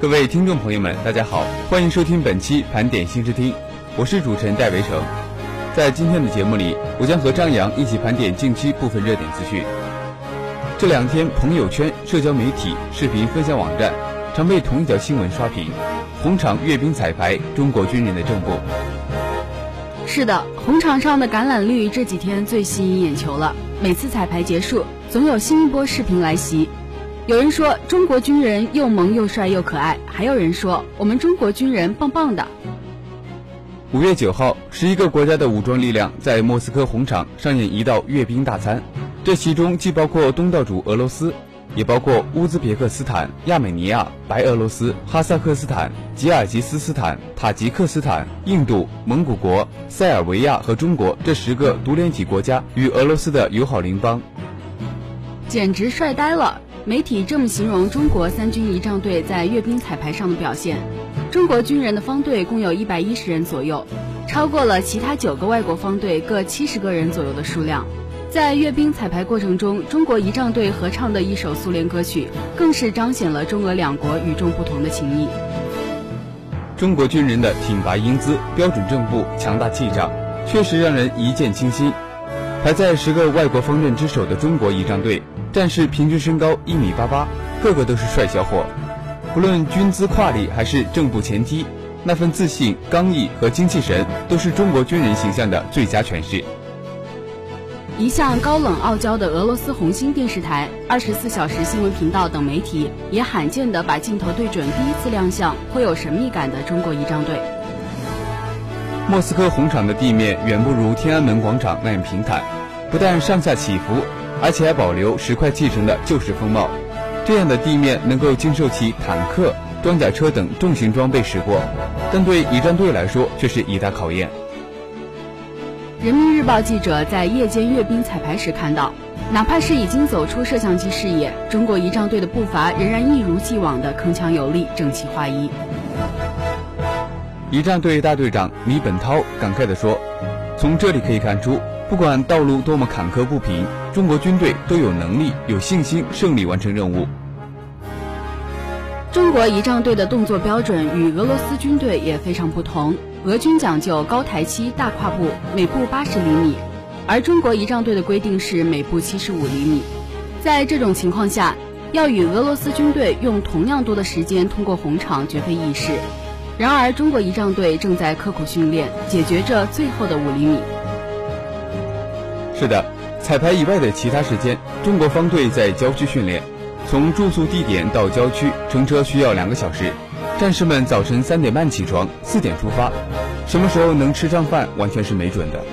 各位听众朋友们，大家好，欢迎收听本期盘点新视听，我是主持人戴维成。在今天的节目里，我将和张扬一起盘点近期部分热点资讯。这两天，朋友圈、社交媒体、视频分享网站常被同一条新闻刷屏：红场阅兵彩排，中国军人的正步。是的，红场上的橄榄绿这几天最吸引眼球了。每次彩排结束，总有新一波视频来袭。有人说中国军人又萌又帅又可爱，还有人说我们中国军人棒棒的。五月九号，十一个国家的武装力量在莫斯科红场上演一道阅兵大餐，这其中既包括东道主俄罗斯，也包括乌兹别克斯坦、亚美尼亚、白俄罗斯、哈萨克斯坦、吉尔吉斯斯坦、塔吉克斯坦、印度、蒙古国、塞尔维亚和中国这十个独联体国家与俄罗斯的友好邻邦，简直帅呆了。媒体这么形容中国三军仪仗队在阅兵彩排上的表现：中国军人的方队共有一百一十人左右，超过了其他九个外国方队各七十个人左右的数量。在阅兵彩排过程中，中国仪仗队合唱的一首苏联歌曲，更是彰显了中俄两国与众不同的情谊。中国军人的挺拔英姿、标准正步、强大气场，确实让人一见倾心。排在十个外国方阵之首的中国仪仗队。战士平均身高一米八八，个个都是帅小伙。不论军姿跨立还是正步前踢，那份自信、刚毅和精气神，都是中国军人形象的最佳诠释。一向高冷傲娇的俄罗斯红星电视台、二十四小时新闻频道等媒体，也罕见地把镜头对准第一次亮相、颇有神秘感的中国仪仗队。莫斯科红场的地面远不如天安门广场那样平坦，不但上下起伏。而且还保留石块砌成的旧式风貌，这样的地面能够经受起坦克、装甲车等重型装备驶过，但对仪仗队来说却是一大考验。人民日报记者在夜间阅兵彩排时看到，哪怕是已经走出摄像机视野，中国仪仗队的步伐仍然一如既往的铿锵有力、整齐划一。仪仗队大队长李本涛感慨地说：“从这里可以看出。”不管道路多么坎坷不平，中国军队都有能力、有信心胜利完成任务。中国仪仗队的动作标准与俄罗斯军队也非常不同。俄军讲究高台期、大跨步，每步八十厘米，而中国仪仗队的规定是每步七十五厘米。在这种情况下，要与俄罗斯军队用同样多的时间通过红场，绝非易事。然而，中国仪仗队正在刻苦训练，解决这最后的五厘米。是的，彩排以外的其他时间，中国方队在郊区训练。从住宿地点到郊区，乘车需要两个小时。战士们早晨三点半起床，四点出发，什么时候能吃上饭，完全是没准的。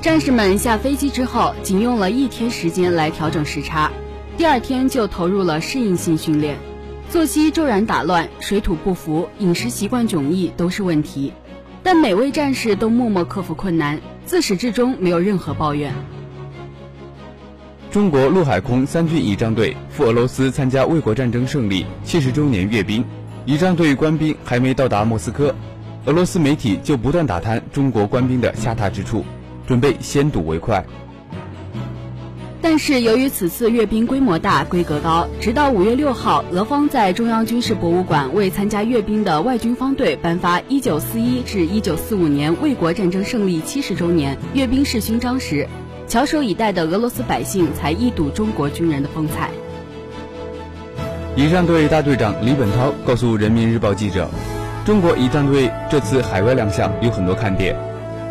战士们下飞机之后，仅用了一天时间来调整时差，第二天就投入了适应性训练。作息骤然打乱，水土不服，饮食习惯迥异，都是问题。但每位战士都默默克服困难。自始至终没有任何抱怨。中国陆海空三军仪仗队赴俄罗斯参加卫国战争胜利七十周年阅兵，仪仗队官兵还没到达莫斯科，俄罗斯媒体就不断打探中国官兵的下榻之处，准备先睹为快。但是由于此次阅兵规模大、规格高，直到五月六号，俄方在中央军事博物馆为参加阅兵的外军方队颁发一九四一至一九四五年卫国战争胜利七十周年阅兵式勋章时，翘首以待的俄罗斯百姓才一睹中国军人的风采。仪仗队大队长李本涛告诉人民日报记者：“中国仪仗队这次海外亮相有很多看点。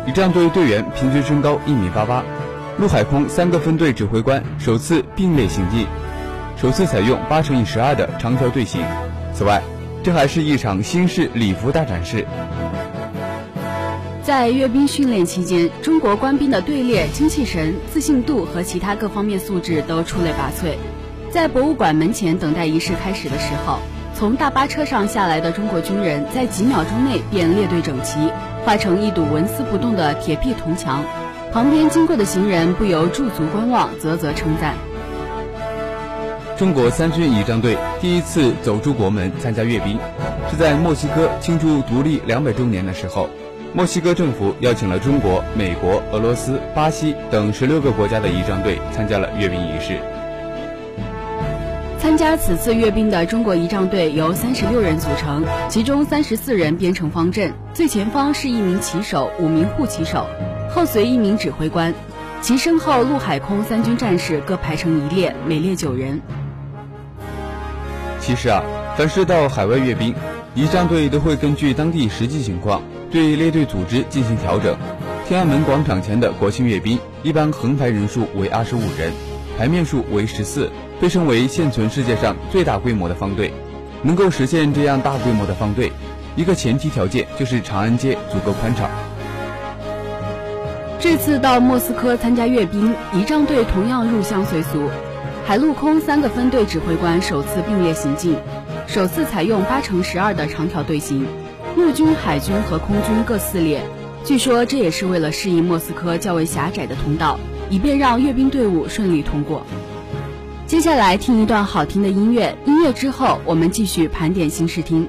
仪仗队队员平均身高一米八八，陆海空三个分队指挥官首次并列行进，首次采用八乘以十二的长条队形。此外，这还是一场新式礼服大展示。”在阅兵训练期间，中国官兵的队列、精气神、自信度和其他各方面素质都出类拔萃。在博物馆门前等待仪式开始的时候，从大巴车上下来的中国军人在几秒钟内便列队整齐，画成一堵纹丝不动的铁壁铜墙。旁边经过的行人不由驻足观望，啧啧称赞。中国三军仪仗队第一次走出国门参加阅兵，是在墨西哥庆祝独立两百周年的时候。墨西哥政府邀请了中国、美国、俄罗斯、巴西等十六个国家的仪仗队参加了阅兵仪式。参加此次阅兵的中国仪仗队由三十六人组成，其中三十四人编成方阵，最前方是一名旗手、五名护旗手，后随一名指挥官，其身后陆海空三军战士各排成一列，每列九人。其实啊，凡是到海外阅兵，仪仗队都会根据当地实际情况。对列队组织进行调整。天安门广场前的国庆阅兵，一般横排人数为二十五人，排面数为十四，被称为现存世界上最大规模的方队。能够实现这样大规模的方队，一个前提条件就是长安街足够宽敞。这次到莫斯科参加阅兵，仪仗队同样入乡随俗，海陆空三个分队指挥官首次并列行进，首次采用八乘十二的长条队形。陆军、海军和空军各四列，据说这也是为了适应莫斯科较为狭窄的通道，以便让阅兵队伍顺利通过。接下来听一段好听的音乐，音乐之后我们继续盘点新视听。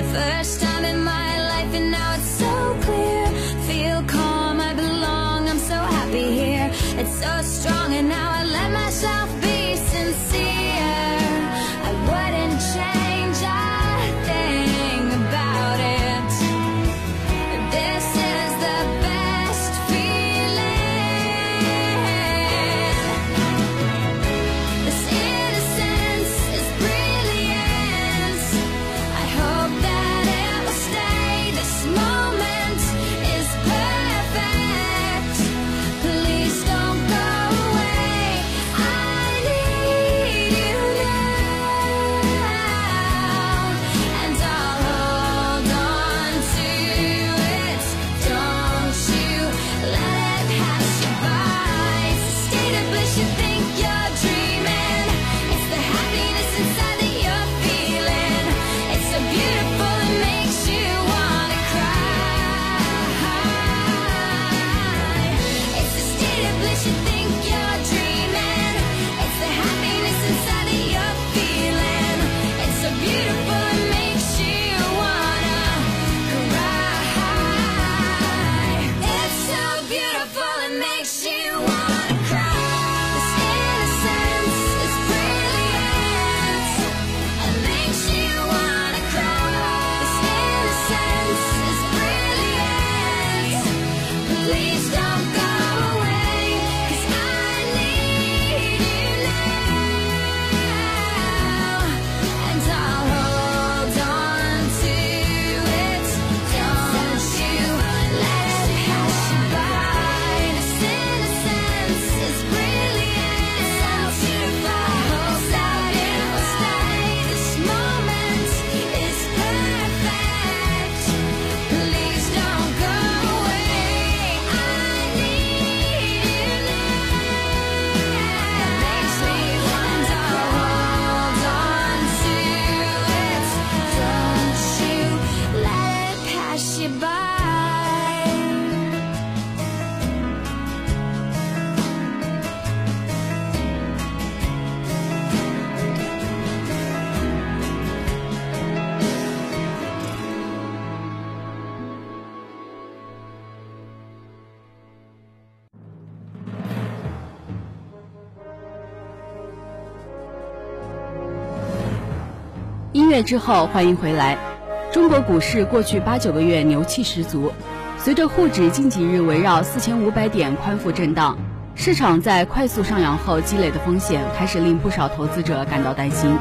The first 之后，欢迎回来。中国股市过去八九个月牛气十足，随着沪指近几日围绕四千五百点宽幅震荡，市场在快速上扬后积累的风险开始令不少投资者感到担心。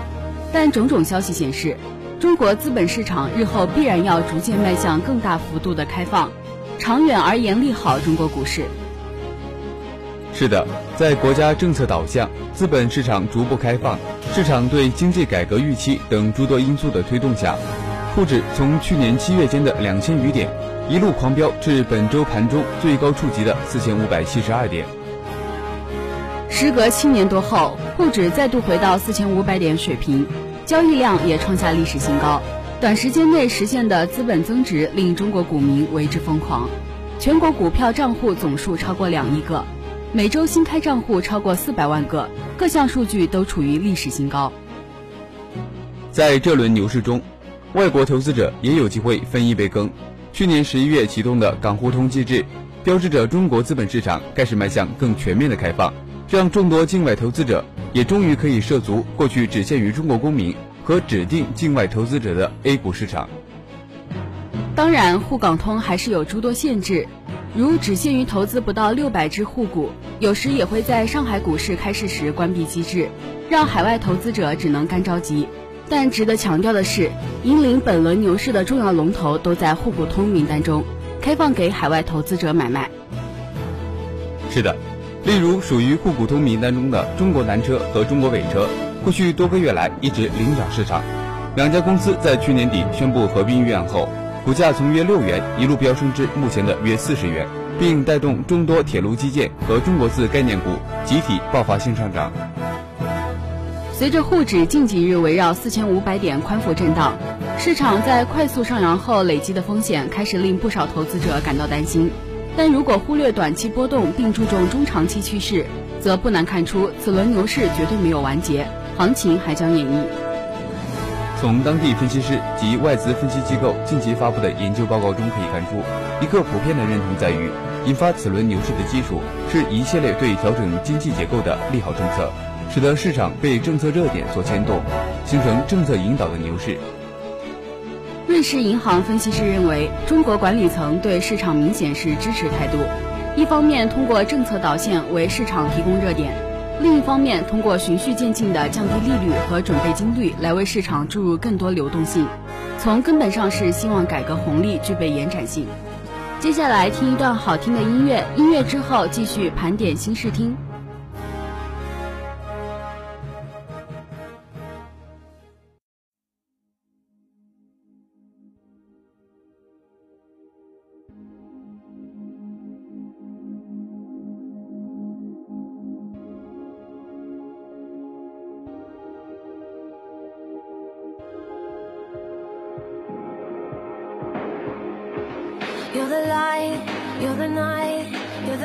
但种种消息显示，中国资本市场日后必然要逐渐迈向更大幅度的开放，长远而言利好中国股市。是的，在国家政策导向、资本市场逐步开放、市场对经济改革预期等诸多因素的推动下。沪指从去年七月间的两千余点，一路狂飙至本周盘中最高触及的四千五百七十二点。时隔七年多后，沪指再度回到四千五百点水平，交易量也创下历史新高。短时间内实现的资本增值令中国股民为之疯狂，全国股票账户总数超过两亿个，每周新开账户超过四百万个，各项数据都处于历史新高。在这轮牛市中。外国投资者也有机会分一杯羹。去年十一月启动的港互通机制，标志着中国资本市场开始迈向更全面的开放，让众多境外投资者也终于可以涉足过去只限于中国公民和指定境外投资者的 A 股市场。当然，沪港通还是有诸多限制，如只限于投资不到六百只沪股，有时也会在上海股市开市时关闭机制，让海外投资者只能干着急。但值得强调的是，引领本轮牛市的重要龙头都在沪股通名单中，开放给海外投资者买卖。是的，例如属于沪股通名单中的中国南车和中国北车，过去多个月来一直领涨市场。两家公司在去年底宣布合并预案后，股价从约六元一路飙升至目前的约四十元，并带动众多铁路基建和中国字概念股集体爆发性上涨。随着沪指近几日围绕四千五百点宽幅震荡，市场在快速上扬后累积的风险开始令不少投资者感到担心。但如果忽略短期波动并注重中长期趋势，则不难看出此轮牛市绝对没有完结，行情还将演绎。从当地分析师及外资分析机构近期发布的研究报告中可以看出，一个普遍的认同在于，引发此轮牛市的基础是一系列对调整经济结构的利好政策。使得市场被政策热点所牵动，形成政策引导的牛市。瑞士银行分析师认为，中国管理层对市场明显是支持态度，一方面通过政策导线为市场提供热点，另一方面通过循序渐进的降低利率和准备金率来为市场注入更多流动性。从根本上是希望改革红利具备延展性。接下来听一段好听的音乐，音乐之后继续盘点新视听。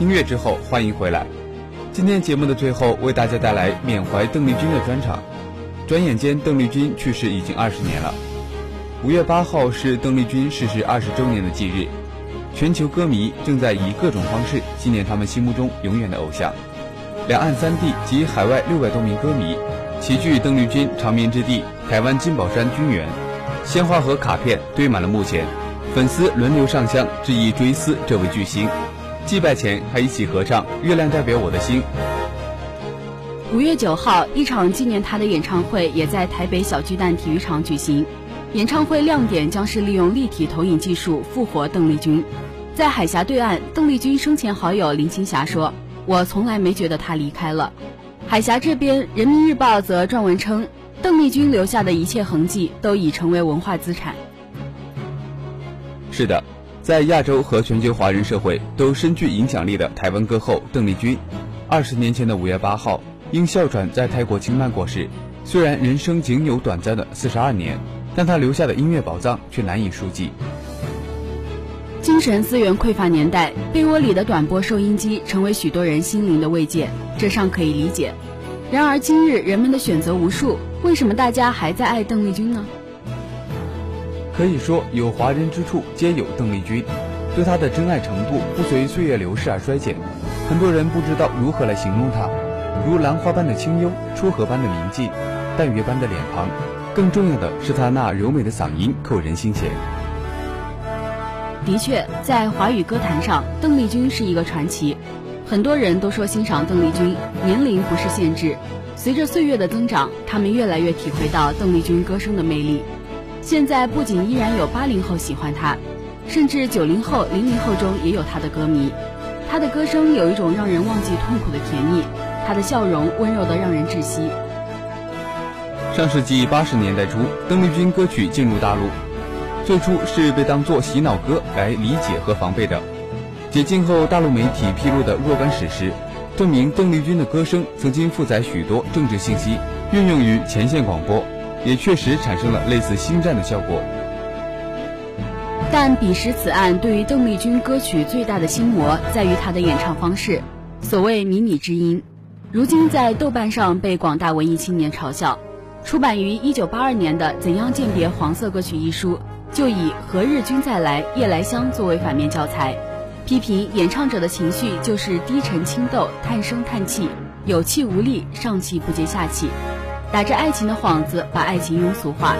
音乐之后，欢迎回来。今天节目的最后，为大家带来缅怀邓丽君的专场。转眼间，邓丽君去世已经二十年了。五月八号是邓丽君逝世二十周年的忌日，全球歌迷正在以各种方式纪念他们心目中永远的偶像。两岸三地及海外六百多名歌迷齐聚邓丽君长眠之地台湾金宝山君园，鲜花和卡片堆满了墓前，粉丝轮流上香致意追思这位巨星。祭拜前还一起合唱《月亮代表我的心》。五月九号，一场纪念他的演唱会也在台北小巨蛋体育场举行。演唱会亮点将是利用立体投影技术复活邓丽君。在海峡对岸，邓丽君生前好友林青霞说：“我从来没觉得她离开了。”海峡这边，《人民日报》则撰文称，邓丽君留下的一切痕迹都已成为文化资产。是的，在亚洲和全球华人社会都深具影响力的台湾歌后邓丽君，二十年前的五月八号。因哮喘在泰国清迈过世，虽然人生仅有短暂的四十二年，但她留下的音乐宝藏却难以数计。精神资源匮乏年代，被窝里的短波收音机成为许多人心灵的慰藉，这尚可以理解。然而今日人们的选择无数，为什么大家还在爱邓丽君呢？可以说有华人之处皆有邓丽君，对她的真爱程度不随岁月流逝而衰减，很多人不知道如何来形容她。如兰花般的清幽，初荷般的明净，淡月般的脸庞，更重要的是她那柔美的嗓音扣人心弦。的确，在华语歌坛上，邓丽君是一个传奇。很多人都说欣赏邓丽君年龄不是限制，随着岁月的增长，他们越来越体会到邓丽君歌声的魅力。现在不仅依然有八零后喜欢他，甚至九零后、零零后中也有他的歌迷。他的歌声有一种让人忘记痛苦的甜蜜。他的笑容温柔的让人窒息。上世纪八十年代初，邓丽君歌曲进入大陆，最初是被当作洗脑歌来理解和防备的。解禁后，大陆媒体披露的若干史实，证明邓丽君的歌声曾经负载许多政治信息，运用于前线广播，也确实产生了类似星战的效果。但彼时此案对于邓丽君歌曲最大的心魔，在于她的演唱方式，所谓靡靡之音。如今在豆瓣上被广大文艺青年嘲笑，出版于一九八二年的《怎样鉴别黄色歌曲》一书，就以“何日君再来，夜来香”作为反面教材，批评演唱者的情绪就是低沉轻斗、叹声叹气、有气无力、上气不接下气，打着爱情的幌子把爱情庸俗化。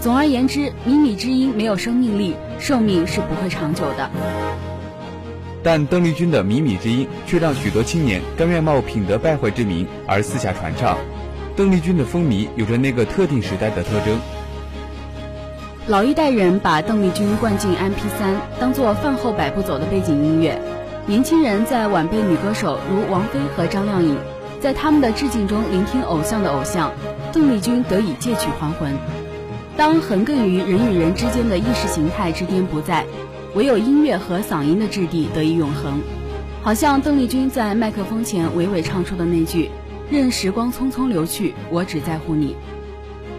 总而言之，靡靡之音没有生命力，寿命是不会长久的。但邓丽君的靡靡之音却让许多青年甘愿冒品德败坏之名而四下传唱。邓丽君的风靡有着那个特定时代的特征。老一代人把邓丽君灌进 MP3，当做饭后百步走的背景音乐；年轻人在晚辈女歌手如王菲和张靓颖，在他们的致敬中聆听偶像的偶像，邓丽君得以借曲还魂。当横亘于人与人之间的意识形态之巅不在。唯有音乐和嗓音的质地得以永恒，好像邓丽君在麦克风前娓娓唱出的那句：“任时光匆匆流去，我只在乎你。”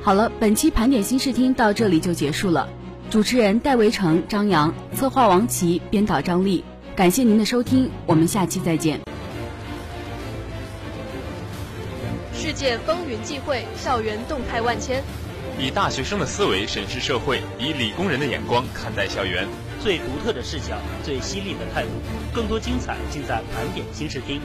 好了，本期盘点新视听到这里就结束了。主持人戴维成、张扬，策划王琦，编导张丽。感谢您的收听，我们下期再见。世界风云际会，校园动态万千。以大学生的思维审视社会，以理工人的眼光看待校园。最独特的视角，最犀利的态度，更多精彩尽在盘点新视听。